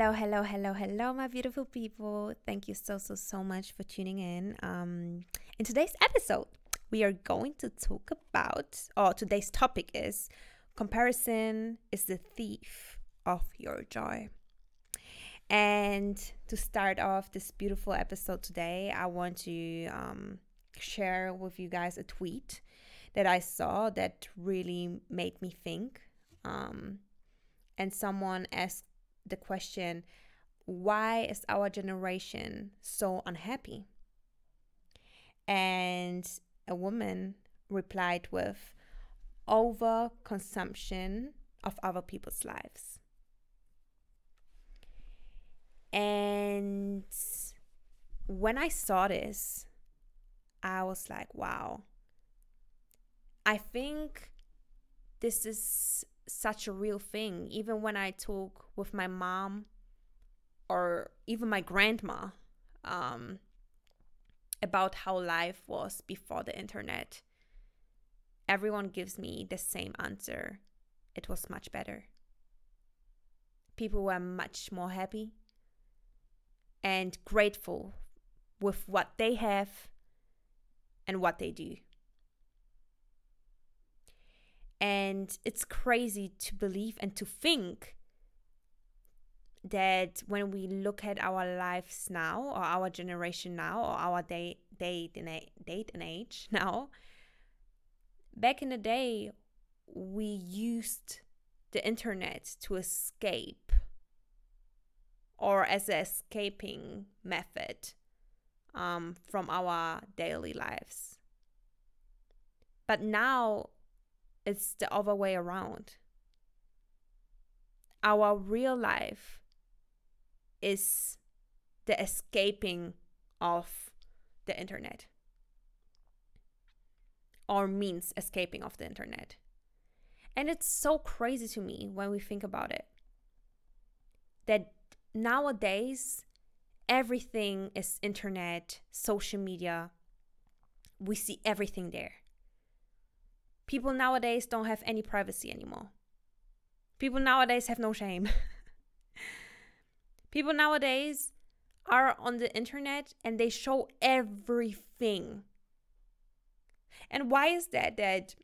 Hello, hello, hello, hello, my beautiful people. Thank you so, so, so much for tuning in. Um, in today's episode, we are going to talk about, or today's topic is comparison is the thief of your joy. And to start off this beautiful episode today, I want to um, share with you guys a tweet that I saw that really made me think. Um, and someone asked the question, why is our generation so unhappy? And a woman replied with, over consumption of other people's lives. And when I saw this, I was like, wow. I think this is such a real thing. Even when I talk with my mom or even my grandma um, about how life was before the internet, everyone gives me the same answer. It was much better. People were much more happy and grateful with what they have and what they do. And it's crazy to believe and to think that when we look at our lives now, or our generation now, or our day, date, and date and age now, back in the day, we used the internet to escape or as an escaping method um, from our daily lives. But now it's the other way around. Our real life is the escaping of the internet or means escaping of the internet. And it's so crazy to me when we think about it that nowadays everything is internet, social media. We see everything there. People nowadays don't have any privacy anymore. People nowadays have no shame. People nowadays are on the internet and they show everything. And why is that that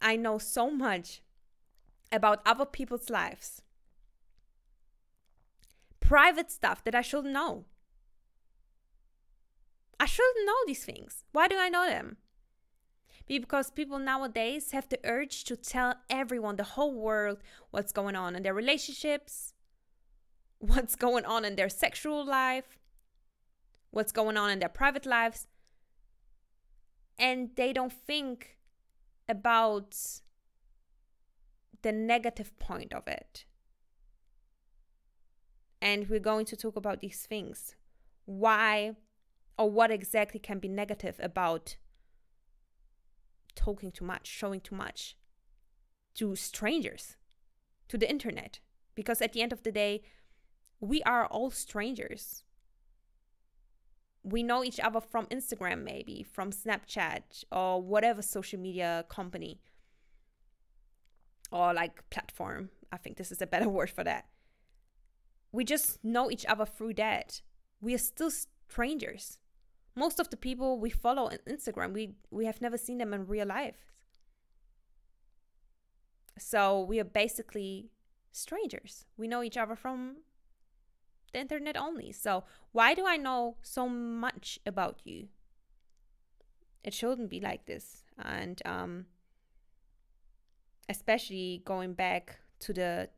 I know so much about other people's lives? Private stuff that I shouldn't know. I shouldn't know these things. Why do I know them? Because people nowadays have the urge to tell everyone, the whole world, what's going on in their relationships, what's going on in their sexual life, what's going on in their private lives. And they don't think about the negative point of it. And we're going to talk about these things. Why or what exactly can be negative about talking too much, showing too much to strangers, to the internet. Because at the end of the day, we are all strangers. We know each other from Instagram, maybe, from Snapchat, or whatever social media company or like platform. I think this is a better word for that. We just know each other through that. We are still strangers most of the people we follow on Instagram, we we have never seen them in real life. So we are basically strangers. We know each other from the internet only. So why do I know so much about you? It shouldn't be like this. And um especially going back to the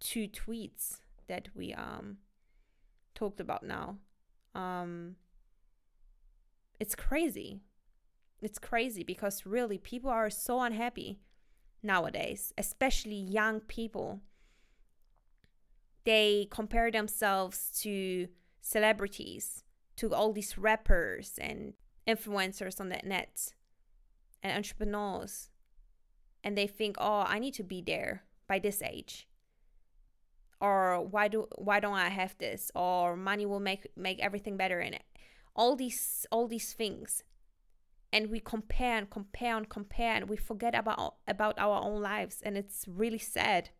two tweets that we um talked about now. Um it's crazy. It's crazy because really people are so unhappy nowadays, especially young people. They compare themselves to celebrities, to all these rappers and influencers on the net and entrepreneurs. And they think, oh, I need to be there by this age. Or why do why don't I have this? Or money will make make everything better in it all these all these things and we compare and compare and compare and we forget about about our own lives and it's really sad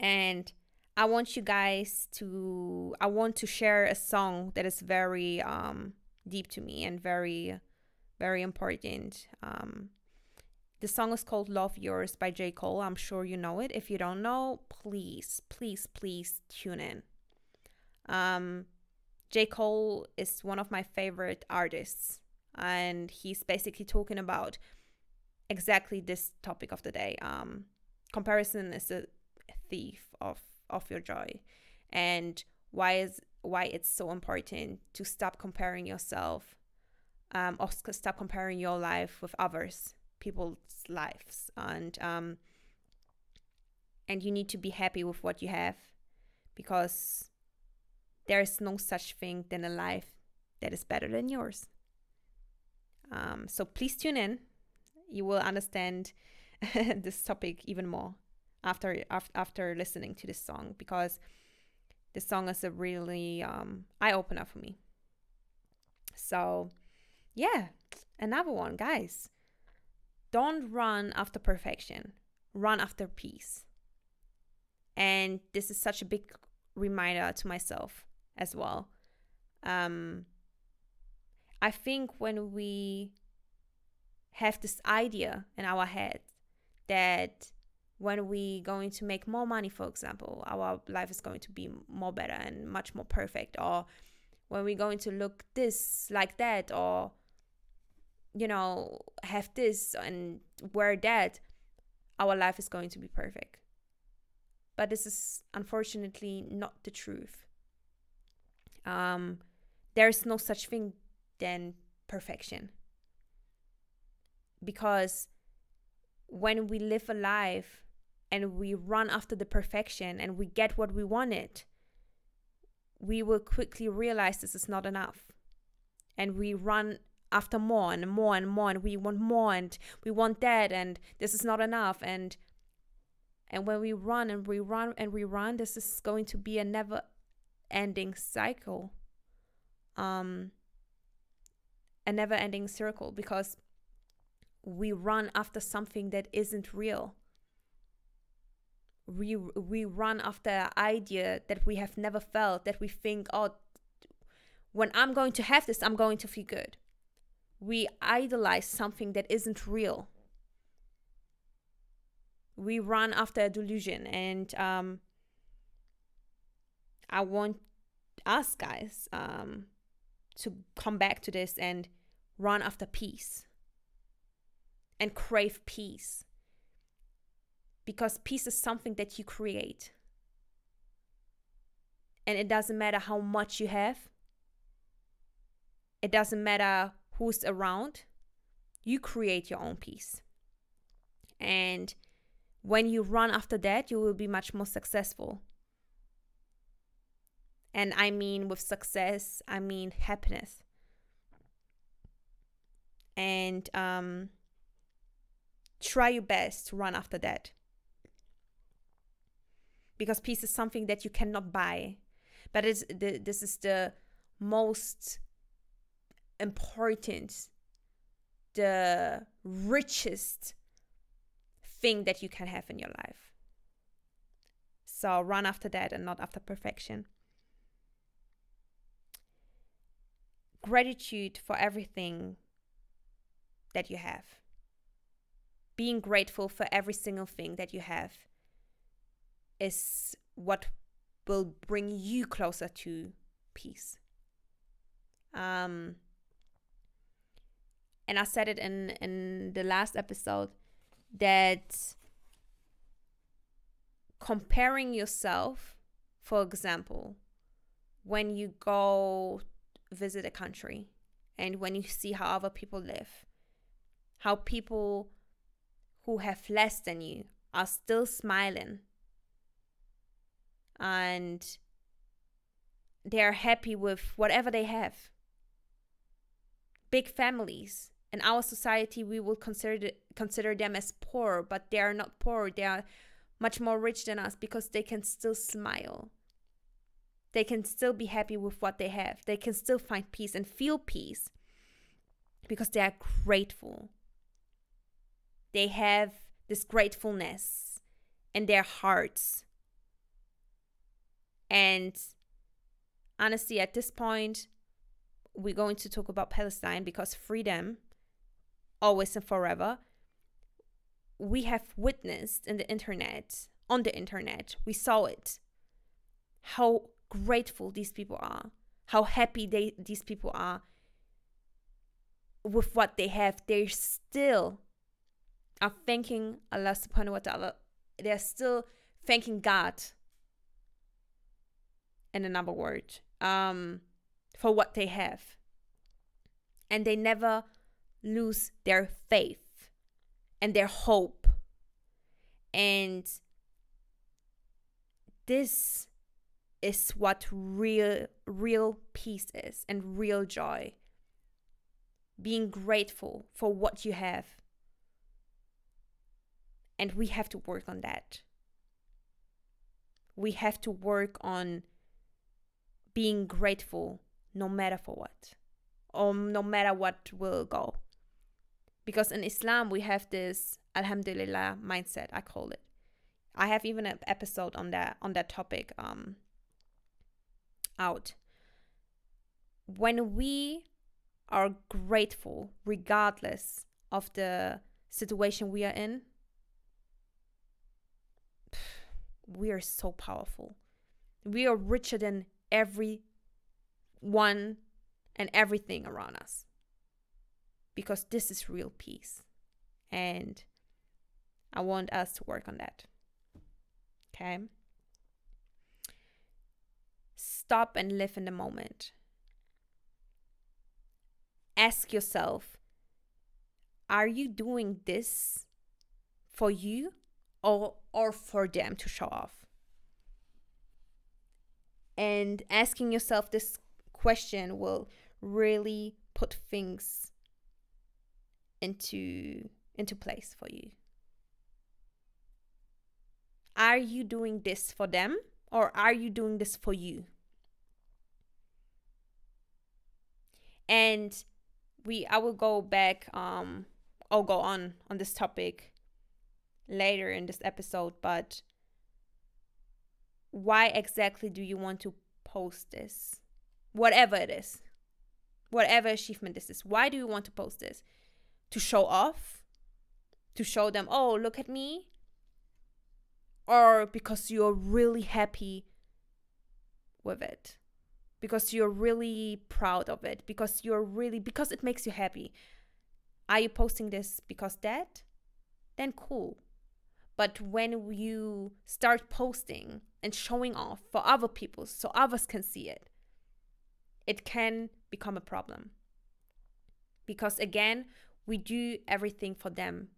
and I want you guys to I want to share a song that is very um deep to me and very very important. Um the song is called Love Yours by J. Cole. I'm sure you know it. If you don't know, please, please, please tune in. Um J. Cole is one of my favorite artists, and he's basically talking about exactly this topic of the day. Um, comparison is a thief of of your joy, and why is why it's so important to stop comparing yourself, um, or stop comparing your life with others, people's lives, and um, and you need to be happy with what you have, because there is no such thing than a life that is better than yours. Um, so please tune in. You will understand this topic even more after after listening to this song because this song is a really um, eye opener for me. So, yeah, another one, guys. Don't run after perfection. Run after peace. And this is such a big reminder to myself as well. Um, I think when we have this idea in our head that when we going to make more money for example our life is going to be more better and much more perfect. Or when we're going to look this like that or you know have this and wear that our life is going to be perfect. But this is unfortunately not the truth um, there's no such thing than perfection. Because when we live a life and we run after the perfection and we get what we wanted we will quickly realize this is not enough. And we run after more and more and more and we want more and we want that and this is not enough. And and when we run and we run and we run this is going to be a never ending cycle um a never ending circle because we run after something that isn't real. We we run after an idea that we have never felt that we think oh when i'm going to have this i'm going to feel good. We idolize something that isn't real. We run after a delusion and um I want us guys um, to come back to this and run after peace and crave peace. Because peace is something that you create. And it doesn't matter how much you have. It doesn't matter who's around. You create your own peace. And when you run after that you will be much more successful and I mean with success, I mean happiness. And um, try your best to run after that. Because peace is something that you cannot buy. But it's the, this is the most important, the richest thing that you can have in your life. So run after that and not after perfection. Gratitude for everything that you have. Being grateful for every single thing that you have is what will bring you closer to peace. Um, and I said it in in the last episode that comparing yourself, for example, when you go visit a country and when you see how other people live, how people who have less than you are still smiling and they're happy with whatever they have. Big families. In our society, we will consider consider them as poor, but they are not poor. They are much more rich than us because they can still smile they can still be happy with what they have. They can still find peace and feel peace because they are grateful. They have this gratefulness in their hearts. And honestly, at this point, we're going to talk about Palestine because freedom, always and forever, we have witnessed in the internet, on the internet, we saw it, how grateful these people are, how happy they these people are with what they have. They still are thanking Allah subhanahu wa ta'ala. They're still thanking God in another word. Um for what they have. And they never lose their faith and their hope. And this is what real real peace is and real joy. Being grateful for what you have. And we have to work on that. We have to work on being grateful no matter for what or no matter what will go because in islam we have this alhamdulillah mindset i call it i have even an episode on that on that topic um out when we are grateful regardless of the situation we are in we are so powerful we are richer than every one and everything around us. Because this is real peace. And I want us to work on that. Okay? Stop and live in the moment. Ask yourself are you doing this for you or, or for them to show off? And asking yourself this question will really put things into into place for you. Are you doing this for them or are you doing this for you? And we I will go back um I'll go on on this topic later in this episode, but why exactly do you want to post this? whatever it is, whatever achievement this is. Why do you want to post this? To show off? To show them, oh, look at me? Or because you're really happy with it? Because you're really proud of it? Because you're really, because it makes you happy? Are you posting this because that? Then cool. But when you start posting and showing off for other people so others can see it, it can become a problem. Because again, we do everything for them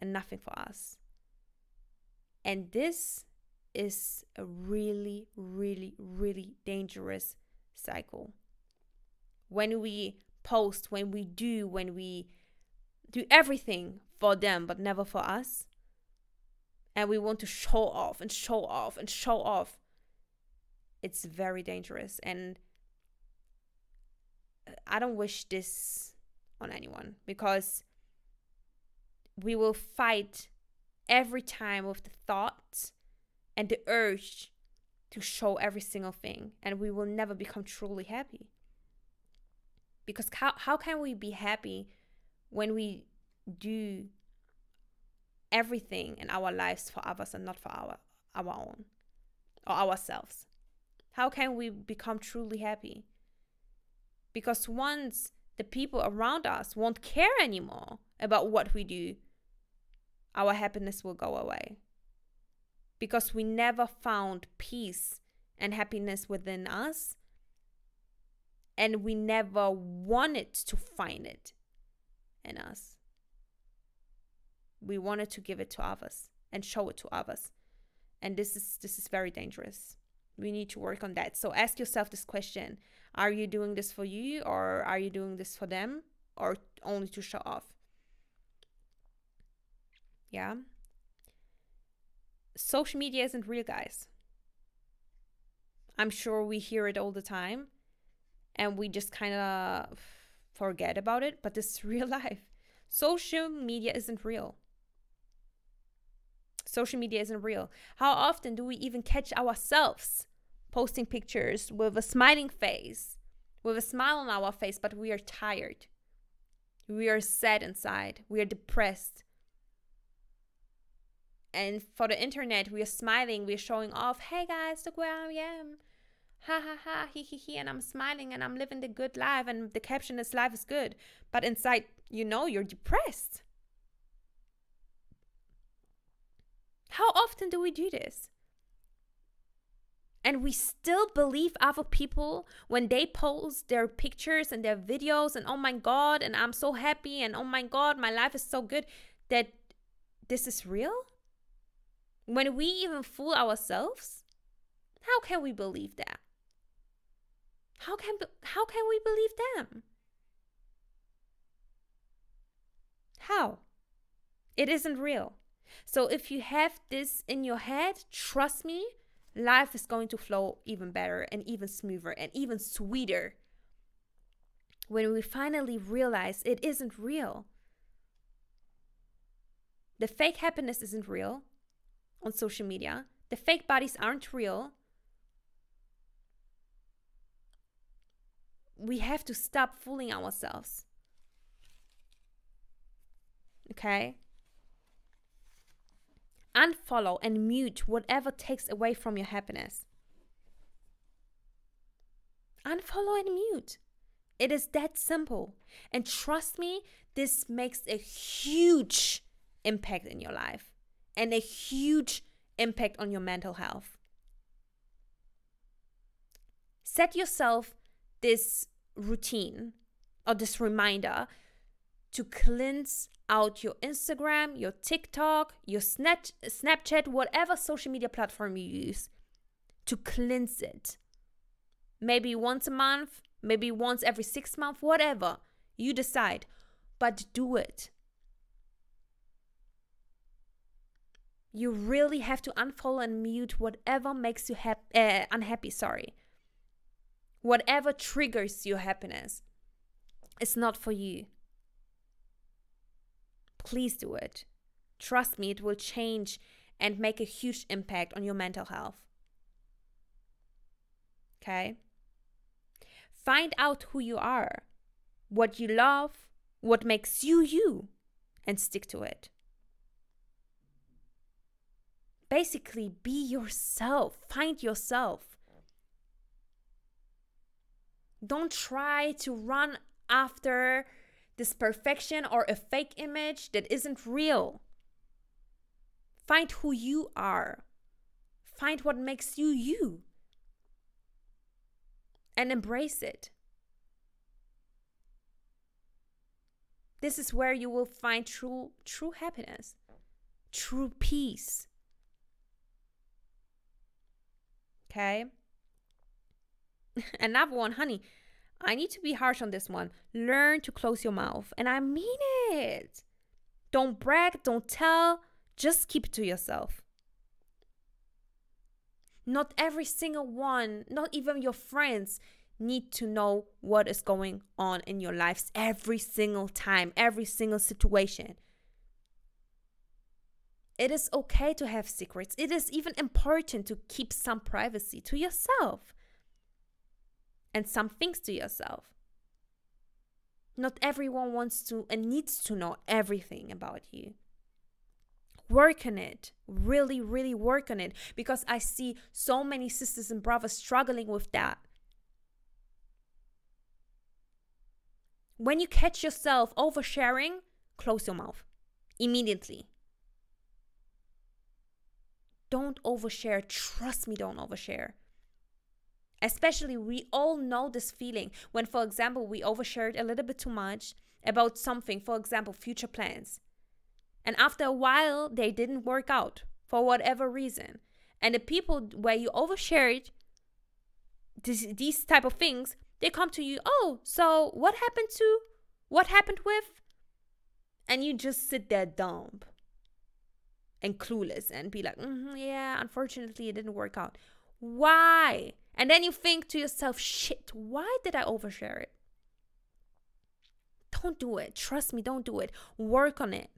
and nothing for us. And this is a really, really, really dangerous cycle. When we post, when we do, when we do everything for them but never for us, and we want to show off and show off and show off, it's very dangerous. And uh, I don't wish this on anyone because we will fight every time with the thoughts and the urge to show every single thing and we will never become truly happy. Because how, how can we be happy when we do everything in our lives for others and not for our our own or ourselves? How can we become truly happy? Because once the people around us won't care anymore about what we do, our happiness will go away. Because we never found peace and happiness within us, and we never wanted to find it in us. We wanted to give it to others and show it to others. And this is this is very dangerous. We need to work on that. So ask yourself this question are you doing this for you or are you doing this for them or only to show off? Yeah. Social media isn't real, guys. I'm sure we hear it all the time and we just kind of forget about it, but this is real life. Social media isn't real. Social media isn't real. How often do we even catch ourselves posting pictures with a smiling face, with a smile on our face, but we are tired. We are sad inside. We are depressed. And for the internet, we are smiling, we are showing off, hey guys, look where I am. Ha ha ha, he he he, and I'm smiling and I'm living the good life, and the caption is life is good. But inside, you know, you're depressed. How often do we do this? And we still believe other people when they post their pictures and their videos, and oh my God, and I'm so happy, and oh my God, my life is so good, that this is real? When we even fool ourselves? How can we believe that? How can how can we believe them? How? It isn't real. So if you have this in your head, trust me, life is going to flow even better and even smoother and even sweeter. When we finally realize it isn't real. The fake happiness isn't real on social media. The fake bodies aren't real. We have to stop fooling ourselves. Okay? unfollow and mute whatever takes away from your happiness. Unfollow and mute. It is that simple. And trust me, this makes a huge impact in your life and a huge impact on your mental health. Set yourself this routine or this reminder to cleanse out your Instagram, your TikTok, your Snap- Snapchat, whatever social media platform you use, to cleanse it. Maybe once a month, maybe once every six months, whatever. You decide, but do it. You really have to unfollow and mute whatever makes you hap- uh, unhappy. Sorry. Whatever triggers your happiness. It's not for you please do it. Trust me, it will change and make a huge impact on your mental health. Okay? Find out who you are, what you love, what makes you you, and stick to it. Basically, be yourself, find yourself. Don't try to run after this perfection or a fake image that isn't real. Find who you are. Find what makes you you. And embrace it. This is where you will find true true happiness, true peace. Okay? Another one, honey. I need to be harsh on this one. Learn to close your mouth. And I mean it. Don't brag, don't tell, just keep it to yourself. Not every single one, not even your friends, need to know what is going on in your lives every single time, every single situation. It is okay to have secrets. It is even important to keep some privacy to yourself and some things to yourself. Not everyone wants to and needs to know everything about you. Work on it. Really, really work on it because I see so many sisters and brothers struggling with that. When you catch yourself oversharing, close your mouth immediately. Don't overshare. Trust me, don't overshare. Especially, we all know this feeling when, for example, we overshared a little bit too much about something, for example, future plans. And after a while, they didn't work out for whatever reason. And the people where you overshared this, these type of things, they come to you, oh, so what happened to, what happened with? And you just sit there dumb and clueless and be like, mm-hmm, yeah, unfortunately, it didn't work out. Why? And then you think to yourself, shit, why did I overshare it? Don't do it. Trust me, don't do it. Work on it.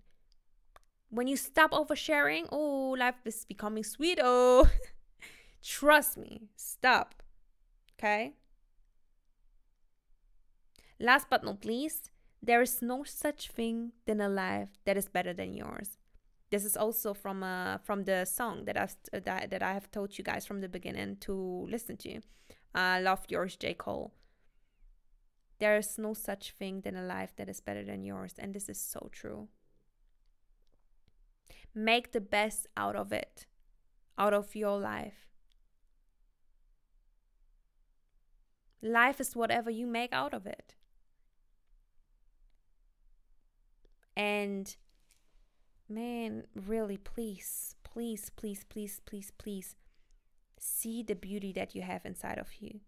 When you stop oversharing, oh, life is becoming sweet. Oh, Trust me. Stop. Okay? Last but not least, there is no such thing than a life that is better than yours. This is also from uh from the song that I've that, that I have told you guys from the beginning to listen to. Uh, love yours, J Cole. There is no such thing than a life that is better than yours, and this is so true. Make the best out of it, out of your life. Life is whatever you make out of it. And man, really, please, please, please, please, please, please see the beauty that you have inside of you.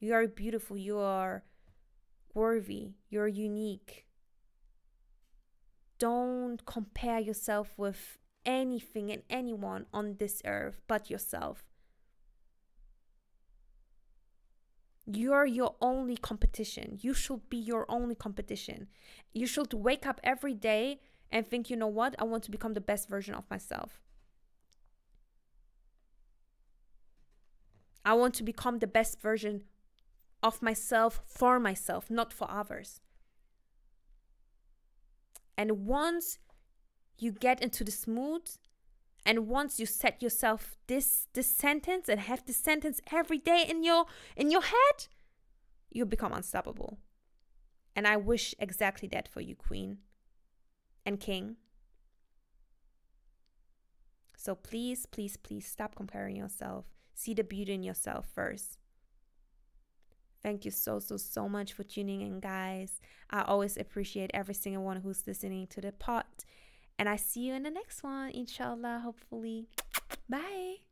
You are beautiful. You are worthy. You're unique. Don't compare yourself with anything and anyone on this earth but yourself. You're your only competition. You should be your only competition. You should wake up every day and think, you know what? I want to become the best version of myself. I want to become the best version of myself for myself, not for others. And once you get into this mood, and once you set yourself this this sentence and have this sentence every day in your in your head, you become unstoppable. And I wish exactly that for you, Queen and King. So please, please, please stop comparing yourself. See the beauty in yourself first. Thank you so, so, so much for tuning in, guys. I always appreciate every single one who's listening to the pod. And I see you in the next one, inshallah, hopefully. Bye.